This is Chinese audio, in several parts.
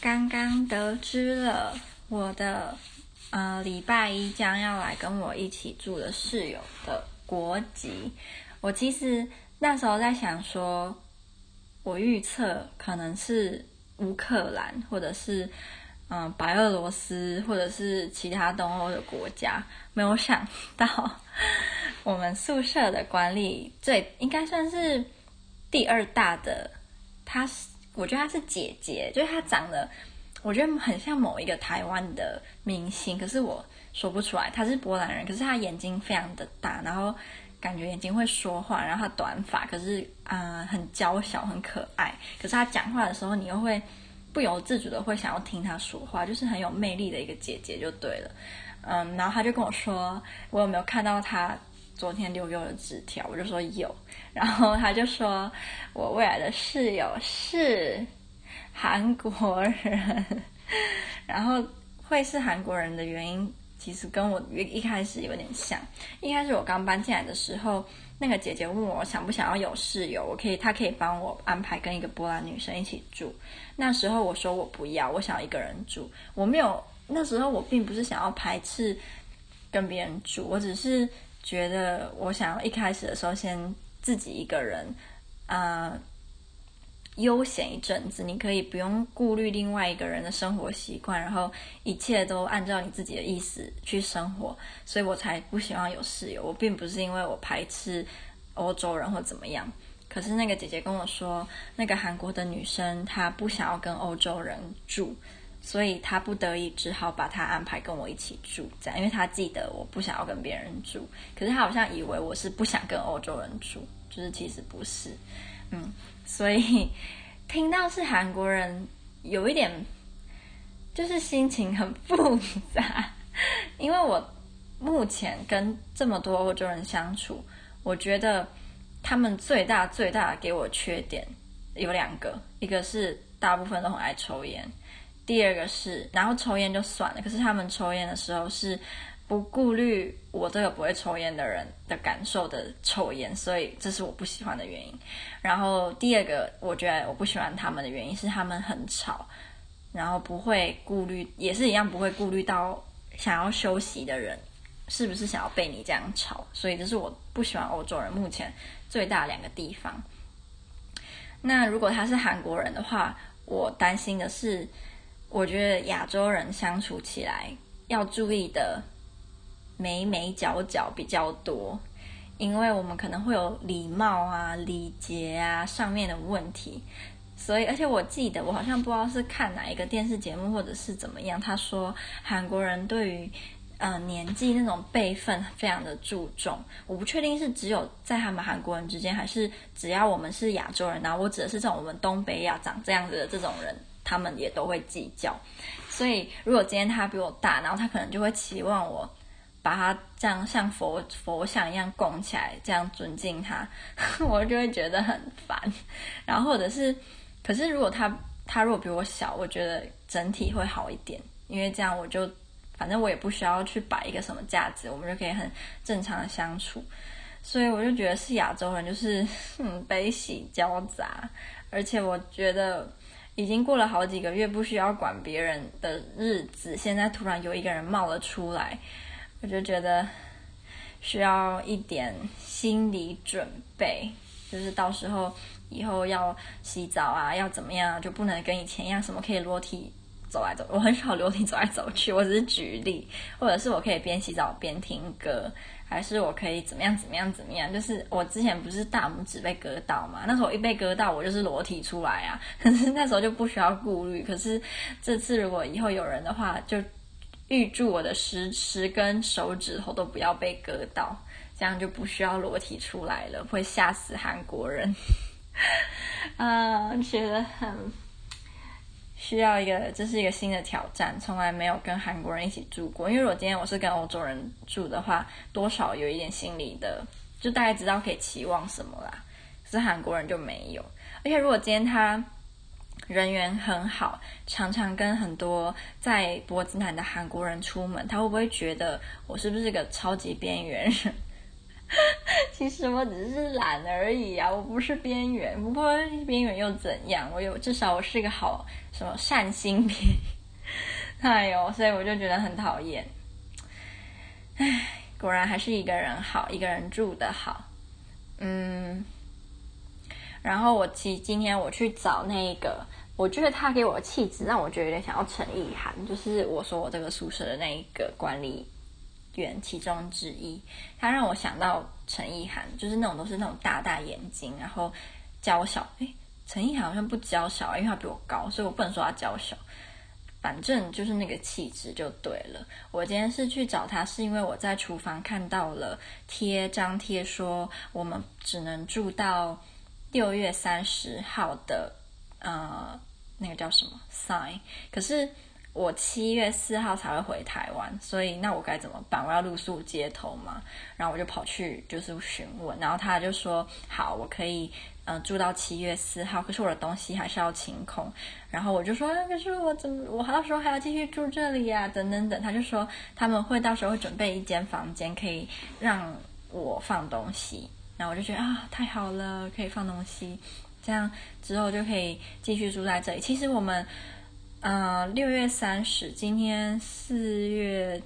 刚刚得知了我的呃礼拜一将要来跟我一起住的室友的国籍。我其实那时候在想说，我预测可能是乌克兰，或者是嗯、白俄罗斯，或者是其他东欧的国家。没有想到，我们宿舍的管理最应该算是第二大的，他是。我觉得她是姐姐，就是她长得，我觉得很像某一个台湾的明星，可是我说不出来。她是波兰人，可是她眼睛非常的大，然后感觉眼睛会说话，然后她短发，可是啊、很娇小，很可爱。可是她讲话的时候，你又会不由自主的会想要听她说话，就是很有魅力的一个姐姐就对了。嗯，然后她就跟我说，我有没有看到她昨天留给我的纸条？我就说有。然后他就说，我未来的室友是韩国人，然后会是韩国人的原因，其实跟我一一开始有点像。一开始我刚搬进来的时候，那个姐姐问我想不想要有室友，我可以，她可以帮我安排跟一个波兰女生一起住。那时候我说我不要，我想要一个人住。我没有，那时候我并不是想要排斥跟别人住，我只是觉得我想要一开始的时候先。自己一个人，啊、悠闲一阵子，你可以不用顾虑另外一个人的生活习惯，然后一切都按照你自己的意思去生活，所以我才不希望有室友。我并不是因为我排斥欧洲人或怎么样，可是那个姐姐跟我说，那个韩国的女生她不想要跟欧洲人住。所以他不得已只好把他安排跟我一起住，这样，因为他记得我不想要跟别人住，可是他好像以为我是不想跟欧洲人住，就是其实不是，嗯，所以听到是韩国人，有一点就是心情很复杂，因为我目前跟这么多欧洲人相处，我觉得他们最大最大的给我缺点有两个，一个是大部分都很爱抽烟。第二个是，然后抽烟就算了，可是他们抽烟的时候是不顾虑我这个不会抽烟的人的感受的抽烟，所以这是我不喜欢的原因。然后第二个，我觉得我不喜欢他们的原因是他们很吵，然后不会顾虑，也是一样不会顾虑到想要休息的人是不是想要被你这样吵，所以这是我不喜欢欧洲人目前最大两个地方。那如果他是韩国人的话，我担心的是。我觉得亚洲人相处起来要注意的眉眉角角比较多，因为我们可能会有礼貌啊、礼节啊上面的问题，所以而且我记得我好像不知道是看哪一个电视节目或者是怎么样，他说韩国人对于呃年纪那种辈分非常的注重，我不确定是只有在他们韩国人之间，还是只要我们是亚洲人，然后我指的是这种我们东北亚长这样子的这种人。他们也都会计较，所以如果今天他比我大，然后他可能就会期望我把他这样像佛佛像一样供起来，这样尊敬他，我就会觉得很烦。然后或者是，可是如果他他如果比我小，我觉得整体会好一点，因为这样我就反正我也不需要去摆一个什么架子，我们就可以很正常的相处。所以我就觉得是亚洲人就是嗯悲喜交杂，而且我觉得。已经过了好几个月不需要管别人的日子，现在突然有一个人冒了出来，我就觉得需要一点心理准备，就是到时候以后要洗澡啊，要怎么样，就不能跟以前一样，什么可以裸体走来走。我很少裸体走来走去，我只是举例，或者是我可以边洗澡边听歌。还是我可以怎么样怎么样怎么样？就是我之前不是大拇指被割到嘛？那时候一被割到，我就是裸体出来啊。可是那时候就不需要顾虑。可是这次如果以后有人的话，就预祝我的十十根手指头都不要被割到，这样就不需要裸体出来了，会吓死韩国人。啊，觉得很。需要一个，这是一个新的挑战，从来没有跟韩国人一起住过。因为如果今天我是跟欧洲人住的话，多少有一点心理的，就大概知道可以期望什么啦。可是韩国人就没有。而且如果今天他人缘很好，常常跟很多在波兹南的韩国人出门，他会不会觉得我是不是个超级边缘人？其实我只是懒而已啊，我不是边缘。不过边缘又怎样？我有至少我是一个好什么善心边缘。哎呦，所以我就觉得很讨厌。唉，果然还是一个人好，一个人住的好。嗯。然后我其今天我去找那个，我觉得他给我的气质让我觉得有点想要陈意涵，就是我说我这个宿舍的那一个管理员其中之一，他让我想到陈意涵，就是那种都是那种大大眼睛，然后娇小。诶，陈意涵好像不娇小，因为他比我高，所以我不能说他娇小。反正就是那个气质就对了。我今天是去找他，是因为我在厨房看到了贴张贴说我们只能住到。六月三十号的，呃，那个叫什么 sign？可是我七月四号才会回台湾，所以那我该怎么办？我要露宿街头吗？然后我就跑去就是询问，然后他就说好，我可以呃住到七月四号，可是我的东西还是要清空。然后我就说，可是我怎么我到时候还要继续住这里呀、等等等，他就说他们会到时候会准备一间房间，可以让我放东西。然后我就觉得啊，太好了，可以放东西，这样之后就可以继续住在这里。其实我们，呃，六月三十，今天四月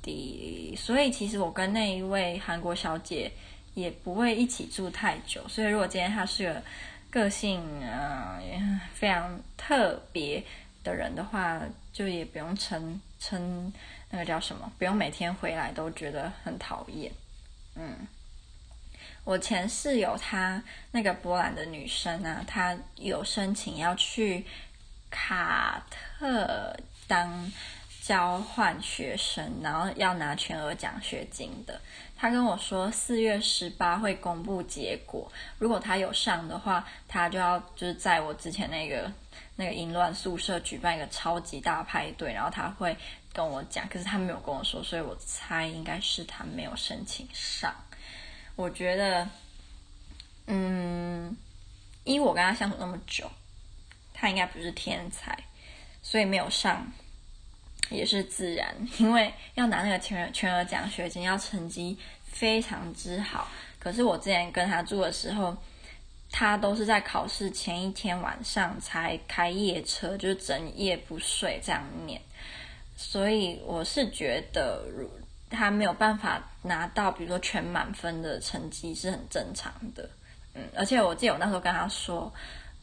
底，所以其实我跟那一位韩国小姐也不会一起住太久。所以如果今天她是个个性啊、呃、非常特别的人的话，就也不用称称那个叫什么，不用每天回来都觉得很讨厌，嗯。我前室友她那个波兰的女生啊，她有申请要去卡特当交换学生，然后要拿全额奖学金的。他跟我说四月十八会公布结果，如果他有上的话，他就要就是在我之前那个那个淫乱宿舍举办一个超级大派对，然后他会跟我讲，可是他没有跟我说，所以我猜应该是他没有申请上。我觉得，嗯，因为我跟他相处那么久，他应该不是天才，所以没有上也是自然。因为要拿那个全全额奖学金，要成绩非常之好。可是我之前跟他住的时候，他都是在考试前一天晚上才开夜车，就是整夜不睡这样念。所以我是觉得如，他没有办法拿到，比如说全满分的成绩是很正常的，嗯，而且我记得我那时候跟他说，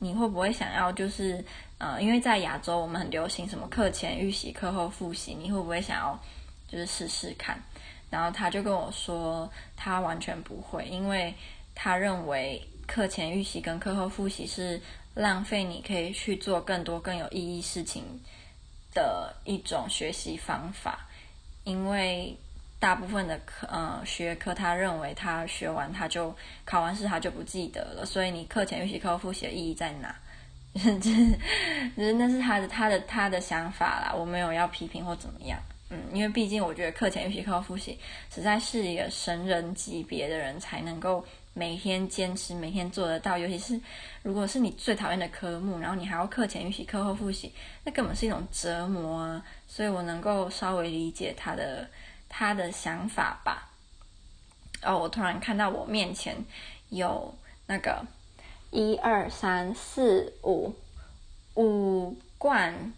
你会不会想要就是，呃，因为在亚洲我们很流行什么课前预习、课后复习，你会不会想要就是试试看？然后他就跟我说，他完全不会，因为他认为课前预习跟课后复习是浪费你可以去做更多更有意义事情的一种学习方法，因为。大部分的课，呃，学科，他认为他学完他就考完试他就不记得了，所以你课前预习、课后复习的意义在哪？就是，就是那是他的他的他的想法啦，我没有要批评或怎么样，嗯，因为毕竟我觉得课前预习、课后复习实在是一个神人级别的人才能够每天坚持、每天做得到，尤其是如果是你最讨厌的科目，然后你还要课前预习、课后复习，那根本是一种折磨啊，所以我能够稍微理解他的。他的想法吧。哦，我突然看到我面前有那个一二三四五五罐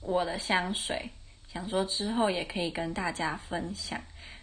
我的香水，想说之后也可以跟大家分享。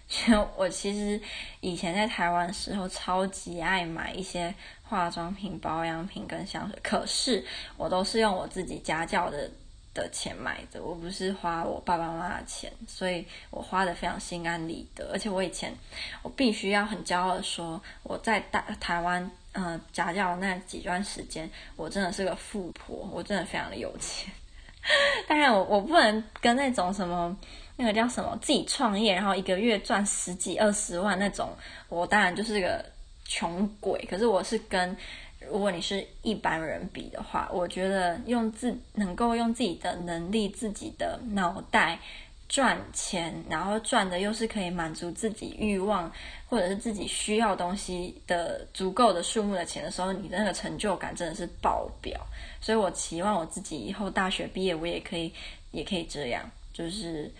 就 我其实以前在台湾的时候，超级爱买一些化妆品、保养品跟香水，可是我都是用我自己家教的。的钱买的，我不是花我爸爸妈妈的钱，所以我花的非常心安理得。而且我以前，我必须要很骄傲的说，我在大台湾，呃，家教那几段时间，我真的是个富婆，我真的非常的有钱。当然我，我我不能跟那种什么那个叫什么自己创业，然后一个月赚十几二十万那种，我当然就是个穷鬼。可是我是跟。如果你是一般人比的话，我觉得用自能够用自己的能力、自己的脑袋赚钱，然后赚的又是可以满足自己欲望或者是自己需要东西的足够的数目的钱的时候，你的那个成就感真的是爆表。所以我期望我自己以后大学毕业，我也可以也可以这样，就是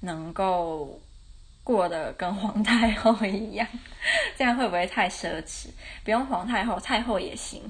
能够过得跟皇太后一样，这样会不会太奢侈？不用皇太后，太后也行。